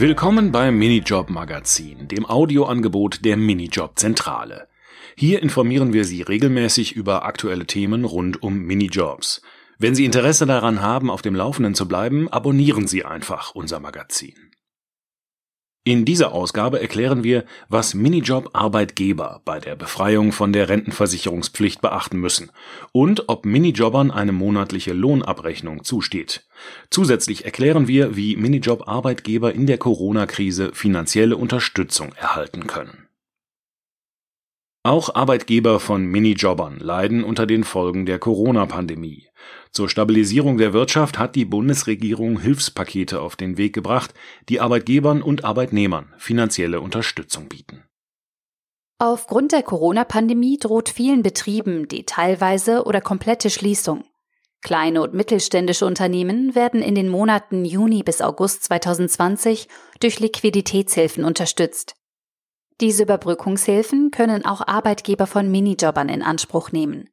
Willkommen beim Minijob Magazin, dem Audioangebot der Minijob Zentrale. Hier informieren wir Sie regelmäßig über aktuelle Themen rund um Minijobs. Wenn Sie Interesse daran haben, auf dem Laufenden zu bleiben, abonnieren Sie einfach unser Magazin. In dieser Ausgabe erklären wir, was Minijob-Arbeitgeber bei der Befreiung von der Rentenversicherungspflicht beachten müssen und ob Minijobbern eine monatliche Lohnabrechnung zusteht. Zusätzlich erklären wir, wie Minijob-Arbeitgeber in der Corona-Krise finanzielle Unterstützung erhalten können. Auch Arbeitgeber von Minijobbern leiden unter den Folgen der Corona-Pandemie. Zur Stabilisierung der Wirtschaft hat die Bundesregierung Hilfspakete auf den Weg gebracht, die Arbeitgebern und Arbeitnehmern finanzielle Unterstützung bieten. Aufgrund der Corona-Pandemie droht vielen Betrieben die teilweise oder komplette Schließung. Kleine und mittelständische Unternehmen werden in den Monaten Juni bis August 2020 durch Liquiditätshilfen unterstützt. Diese Überbrückungshilfen können auch Arbeitgeber von Minijobbern in Anspruch nehmen.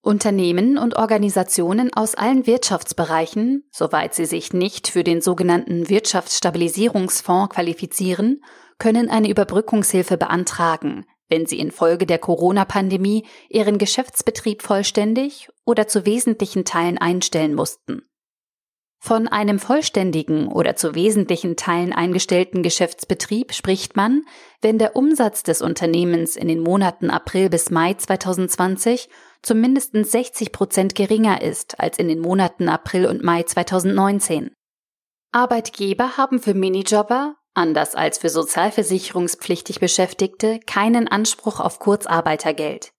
Unternehmen und Organisationen aus allen Wirtschaftsbereichen, soweit sie sich nicht für den sogenannten Wirtschaftsstabilisierungsfonds qualifizieren, können eine Überbrückungshilfe beantragen, wenn sie infolge der Corona-Pandemie ihren Geschäftsbetrieb vollständig oder zu wesentlichen Teilen einstellen mussten. Von einem vollständigen oder zu wesentlichen Teilen eingestellten Geschäftsbetrieb spricht man, wenn der Umsatz des Unternehmens in den Monaten April bis Mai 2020 zu mindestens 60 Prozent geringer ist als in den Monaten April und Mai 2019. Arbeitgeber haben für Minijobber, anders als für sozialversicherungspflichtig Beschäftigte, keinen Anspruch auf Kurzarbeitergeld.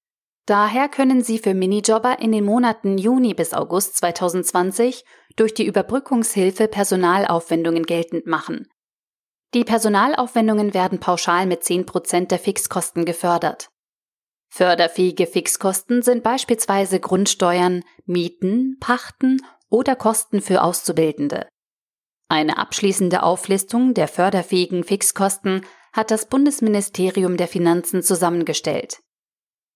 Daher können Sie für Minijobber in den Monaten Juni bis August 2020 durch die Überbrückungshilfe Personalaufwendungen geltend machen. Die Personalaufwendungen werden pauschal mit 10 Prozent der Fixkosten gefördert. Förderfähige Fixkosten sind beispielsweise Grundsteuern, Mieten, Pachten oder Kosten für Auszubildende. Eine abschließende Auflistung der förderfähigen Fixkosten hat das Bundesministerium der Finanzen zusammengestellt.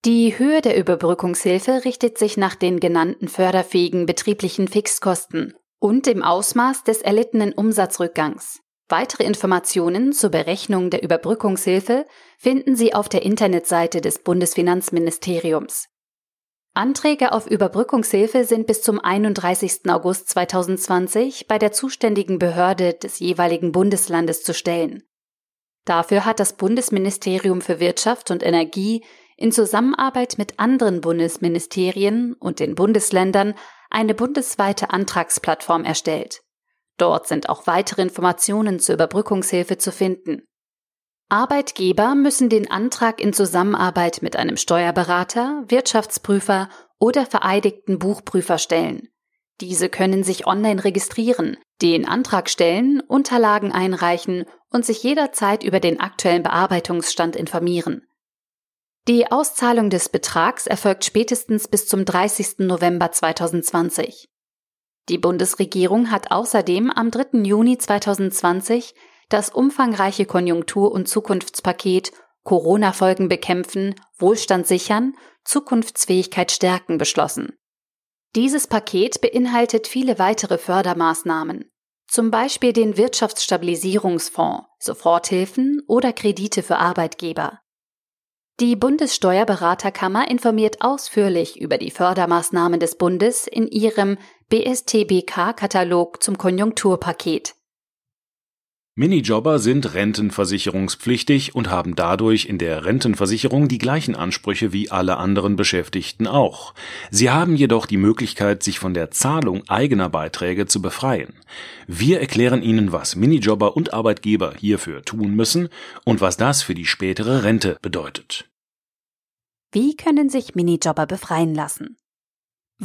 Die Höhe der Überbrückungshilfe richtet sich nach den genannten förderfähigen betrieblichen Fixkosten und dem Ausmaß des erlittenen Umsatzrückgangs. Weitere Informationen zur Berechnung der Überbrückungshilfe finden Sie auf der Internetseite des Bundesfinanzministeriums. Anträge auf Überbrückungshilfe sind bis zum 31. August 2020 bei der zuständigen Behörde des jeweiligen Bundeslandes zu stellen. Dafür hat das Bundesministerium für Wirtschaft und Energie in Zusammenarbeit mit anderen Bundesministerien und den Bundesländern eine bundesweite Antragsplattform erstellt. Dort sind auch weitere Informationen zur Überbrückungshilfe zu finden. Arbeitgeber müssen den Antrag in Zusammenarbeit mit einem Steuerberater, Wirtschaftsprüfer oder vereidigten Buchprüfer stellen. Diese können sich online registrieren, den Antrag stellen, Unterlagen einreichen und sich jederzeit über den aktuellen Bearbeitungsstand informieren. Die Auszahlung des Betrags erfolgt spätestens bis zum 30. November 2020. Die Bundesregierung hat außerdem am 3. Juni 2020 das umfangreiche Konjunktur- und Zukunftspaket Corona-Folgen bekämpfen, Wohlstand sichern, Zukunftsfähigkeit stärken beschlossen. Dieses Paket beinhaltet viele weitere Fördermaßnahmen, zum Beispiel den Wirtschaftsstabilisierungsfonds, Soforthilfen oder Kredite für Arbeitgeber. Die Bundessteuerberaterkammer informiert ausführlich über die Fördermaßnahmen des Bundes in ihrem BSTBK-Katalog zum Konjunkturpaket. Minijobber sind rentenversicherungspflichtig und haben dadurch in der Rentenversicherung die gleichen Ansprüche wie alle anderen Beschäftigten auch. Sie haben jedoch die Möglichkeit, sich von der Zahlung eigener Beiträge zu befreien. Wir erklären Ihnen, was Minijobber und Arbeitgeber hierfür tun müssen und was das für die spätere Rente bedeutet. Wie können sich Minijobber befreien lassen?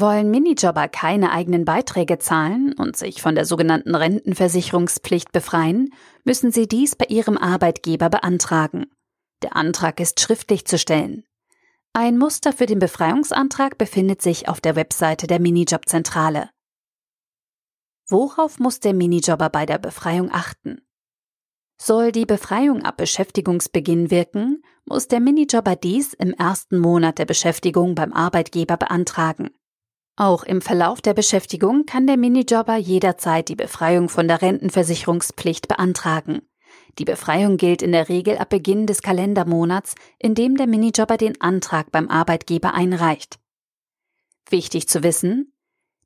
Wollen Minijobber keine eigenen Beiträge zahlen und sich von der sogenannten Rentenversicherungspflicht befreien, müssen sie dies bei ihrem Arbeitgeber beantragen. Der Antrag ist schriftlich zu stellen. Ein Muster für den Befreiungsantrag befindet sich auf der Webseite der Minijobzentrale. Worauf muss der Minijobber bei der Befreiung achten? Soll die Befreiung ab Beschäftigungsbeginn wirken, muss der Minijobber dies im ersten Monat der Beschäftigung beim Arbeitgeber beantragen. Auch im Verlauf der Beschäftigung kann der Minijobber jederzeit die Befreiung von der Rentenversicherungspflicht beantragen. Die Befreiung gilt in der Regel ab Beginn des Kalendermonats, in dem der Minijobber den Antrag beim Arbeitgeber einreicht. Wichtig zu wissen,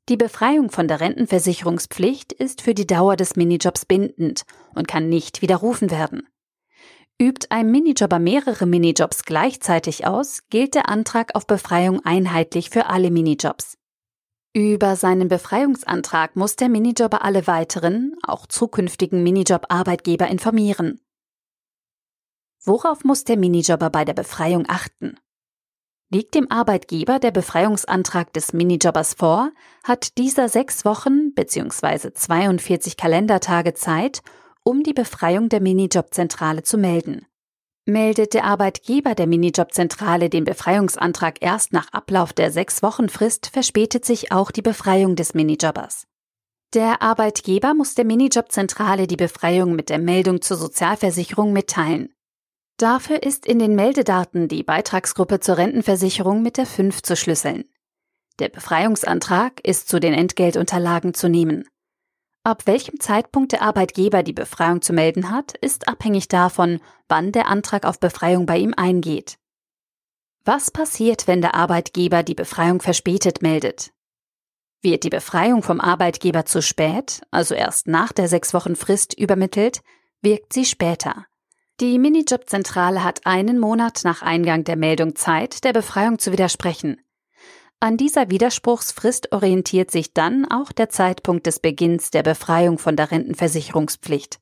die Befreiung von der Rentenversicherungspflicht ist für die Dauer des Minijobs bindend und kann nicht widerrufen werden. Übt ein Minijobber mehrere Minijobs gleichzeitig aus, gilt der Antrag auf Befreiung einheitlich für alle Minijobs. Über seinen Befreiungsantrag muss der Minijobber alle weiteren, auch zukünftigen Minijob-Arbeitgeber informieren. Worauf muss der Minijobber bei der Befreiung achten? Liegt dem Arbeitgeber der Befreiungsantrag des Minijobbers vor, hat dieser sechs Wochen bzw. 42 Kalendertage Zeit, um die Befreiung der Minijobzentrale zu melden. Meldet der Arbeitgeber der Minijobzentrale den Befreiungsantrag erst nach Ablauf der sechs Wochen Frist, verspätet sich auch die Befreiung des Minijobbers. Der Arbeitgeber muss der Minijobzentrale die Befreiung mit der Meldung zur Sozialversicherung mitteilen. Dafür ist in den Meldedaten die Beitragsgruppe zur Rentenversicherung mit der 5 zu schlüsseln. Der Befreiungsantrag ist zu den Entgeltunterlagen zu nehmen. Ab welchem Zeitpunkt der Arbeitgeber die Befreiung zu melden hat, ist abhängig davon, wann der Antrag auf Befreiung bei ihm eingeht. Was passiert, wenn der Arbeitgeber die Befreiung verspätet meldet? Wird die Befreiung vom Arbeitgeber zu spät, also erst nach der sechs Wochen Frist übermittelt, wirkt sie später. Die Minijobzentrale hat einen Monat nach Eingang der Meldung Zeit, der Befreiung zu widersprechen. An dieser Widerspruchsfrist orientiert sich dann auch der Zeitpunkt des Beginns der Befreiung von der Rentenversicherungspflicht.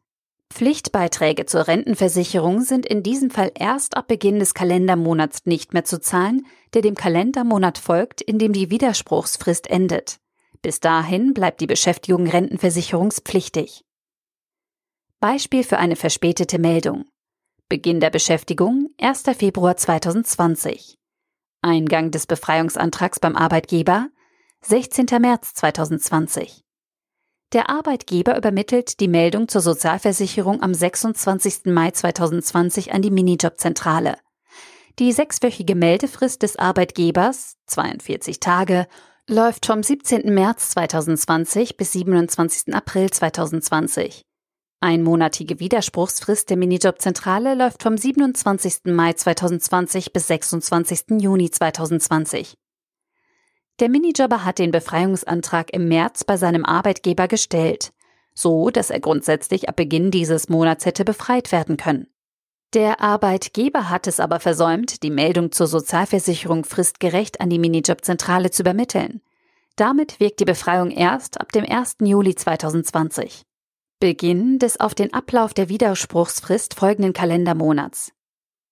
Pflichtbeiträge zur Rentenversicherung sind in diesem Fall erst ab Beginn des Kalendermonats nicht mehr zu zahlen, der dem Kalendermonat folgt, in dem die Widerspruchsfrist endet. Bis dahin bleibt die Beschäftigung rentenversicherungspflichtig. Beispiel für eine verspätete Meldung. Beginn der Beschäftigung 1. Februar 2020. Eingang des Befreiungsantrags beim Arbeitgeber 16. März 2020. Der Arbeitgeber übermittelt die Meldung zur Sozialversicherung am 26. Mai 2020 an die Minijobzentrale. Die sechswöchige Meldefrist des Arbeitgebers, 42 Tage, läuft vom 17. März 2020 bis 27. April 2020. Einmonatige Widerspruchsfrist der Minijobzentrale läuft vom 27. Mai 2020 bis 26. Juni 2020. Der Minijobber hat den Befreiungsantrag im März bei seinem Arbeitgeber gestellt, so dass er grundsätzlich ab Beginn dieses Monats hätte befreit werden können. Der Arbeitgeber hat es aber versäumt, die Meldung zur Sozialversicherung fristgerecht an die Minijobzentrale zu übermitteln. Damit wirkt die Befreiung erst ab dem 1. Juli 2020. Beginn des auf den Ablauf der Widerspruchsfrist folgenden Kalendermonats.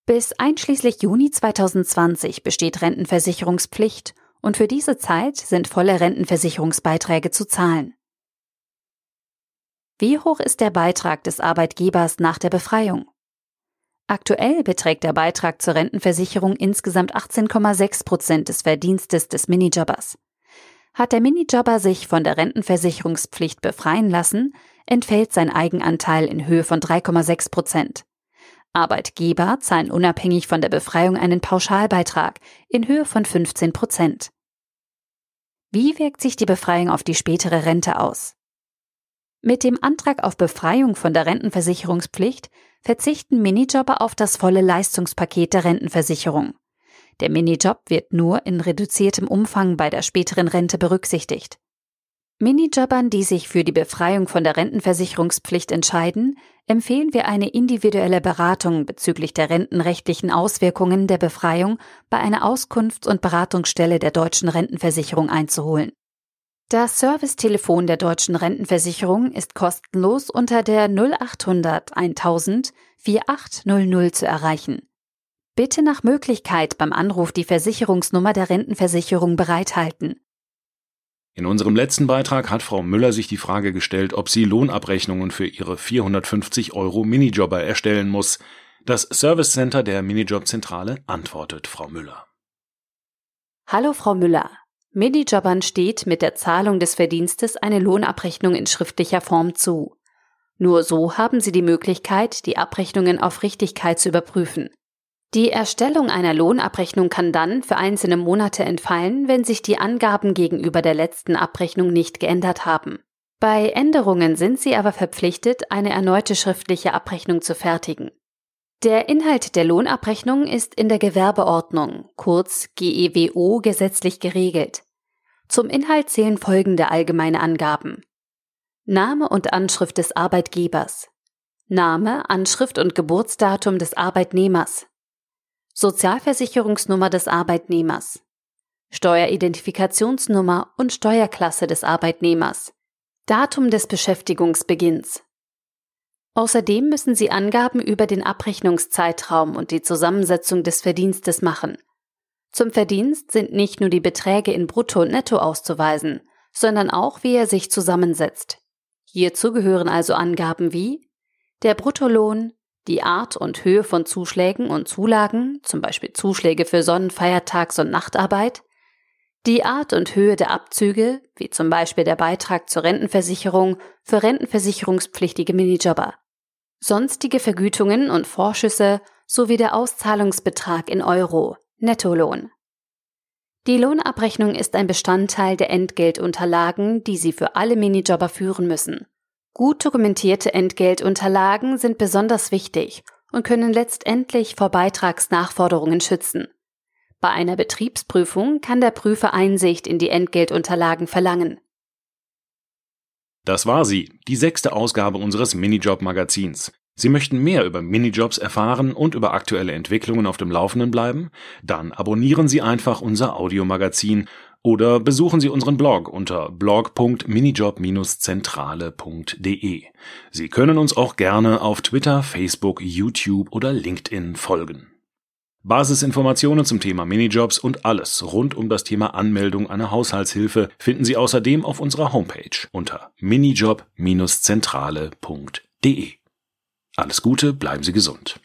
Bis einschließlich Juni 2020 besteht Rentenversicherungspflicht und für diese Zeit sind volle Rentenversicherungsbeiträge zu zahlen. Wie hoch ist der Beitrag des Arbeitgebers nach der Befreiung? Aktuell beträgt der Beitrag zur Rentenversicherung insgesamt 18,6 Prozent des Verdienstes des Minijobbers. Hat der Minijobber sich von der Rentenversicherungspflicht befreien lassen, entfällt sein Eigenanteil in Höhe von 3,6 Prozent. Arbeitgeber zahlen unabhängig von der Befreiung einen Pauschalbeitrag in Höhe von 15 Prozent. Wie wirkt sich die Befreiung auf die spätere Rente aus? Mit dem Antrag auf Befreiung von der Rentenversicherungspflicht verzichten Minijobber auf das volle Leistungspaket der Rentenversicherung. Der Minijob wird nur in reduziertem Umfang bei der späteren Rente berücksichtigt. Minijobbern, die sich für die Befreiung von der Rentenversicherungspflicht entscheiden, empfehlen wir eine individuelle Beratung bezüglich der rentenrechtlichen Auswirkungen der Befreiung bei einer Auskunfts- und Beratungsstelle der deutschen Rentenversicherung einzuholen. Das Servicetelefon der deutschen Rentenversicherung ist kostenlos unter der 0800 1000 4800 zu erreichen. Bitte nach Möglichkeit beim Anruf die Versicherungsnummer der Rentenversicherung bereithalten. In unserem letzten Beitrag hat Frau Müller sich die Frage gestellt, ob sie Lohnabrechnungen für ihre 450 Euro Minijobber erstellen muss. Das Service Center der Minijobzentrale antwortet Frau Müller. Hallo Frau Müller. Minijobbern steht mit der Zahlung des Verdienstes eine Lohnabrechnung in schriftlicher Form zu. Nur so haben Sie die Möglichkeit, die Abrechnungen auf Richtigkeit zu überprüfen. Die Erstellung einer Lohnabrechnung kann dann für einzelne Monate entfallen, wenn sich die Angaben gegenüber der letzten Abrechnung nicht geändert haben. Bei Änderungen sind Sie aber verpflichtet, eine erneute schriftliche Abrechnung zu fertigen. Der Inhalt der Lohnabrechnung ist in der Gewerbeordnung, kurz GEWO, gesetzlich geregelt. Zum Inhalt zählen folgende allgemeine Angaben. Name und Anschrift des Arbeitgebers. Name, Anschrift und Geburtsdatum des Arbeitnehmers. Sozialversicherungsnummer des Arbeitnehmers. Steueridentifikationsnummer und Steuerklasse des Arbeitnehmers. Datum des Beschäftigungsbeginns. Außerdem müssen Sie Angaben über den Abrechnungszeitraum und die Zusammensetzung des Verdienstes machen. Zum Verdienst sind nicht nur die Beträge in Brutto und Netto auszuweisen, sondern auch, wie er sich zusammensetzt. Hierzu gehören also Angaben wie der Bruttolohn, die Art und Höhe von Zuschlägen und Zulagen, zum Beispiel Zuschläge für Sonnen-, Feiertags- und Nachtarbeit, die Art und Höhe der Abzüge, wie zum Beispiel der Beitrag zur Rentenversicherung für rentenversicherungspflichtige Minijobber, sonstige Vergütungen und Vorschüsse sowie der Auszahlungsbetrag in Euro, Nettolohn. Die Lohnabrechnung ist ein Bestandteil der Entgeltunterlagen, die Sie für alle Minijobber führen müssen. Gut dokumentierte Entgeltunterlagen sind besonders wichtig und können letztendlich vor Beitragsnachforderungen schützen. Bei einer Betriebsprüfung kann der Prüfer Einsicht in die Entgeltunterlagen verlangen. Das war sie, die sechste Ausgabe unseres Minijob-Magazins. Sie möchten mehr über Minijobs erfahren und über aktuelle Entwicklungen auf dem Laufenden bleiben? Dann abonnieren Sie einfach unser Audiomagazin oder besuchen Sie unseren Blog unter blog.minijob-zentrale.de. Sie können uns auch gerne auf Twitter, Facebook, YouTube oder LinkedIn folgen. Basisinformationen zum Thema Minijobs und alles rund um das Thema Anmeldung einer Haushaltshilfe finden Sie außerdem auf unserer Homepage unter minijob-zentrale.de. Alles Gute, bleiben Sie gesund.